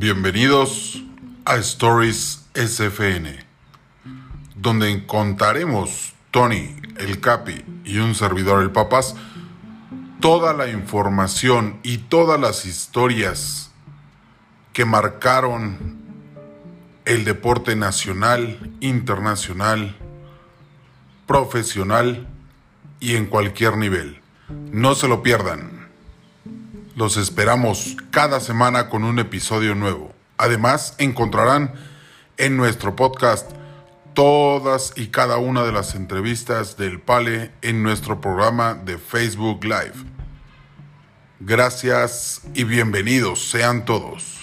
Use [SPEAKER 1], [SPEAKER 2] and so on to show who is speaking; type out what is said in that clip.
[SPEAKER 1] Bienvenidos a Stories SFN, donde encontraremos Tony, el Capi y un servidor, el Papas, toda la información y todas las historias que marcaron el deporte nacional, internacional, profesional y en cualquier nivel. No se lo pierdan. Los esperamos cada semana con un episodio nuevo. Además, encontrarán en nuestro podcast todas y cada una de las entrevistas del Pale en nuestro programa de Facebook Live. Gracias y bienvenidos sean todos.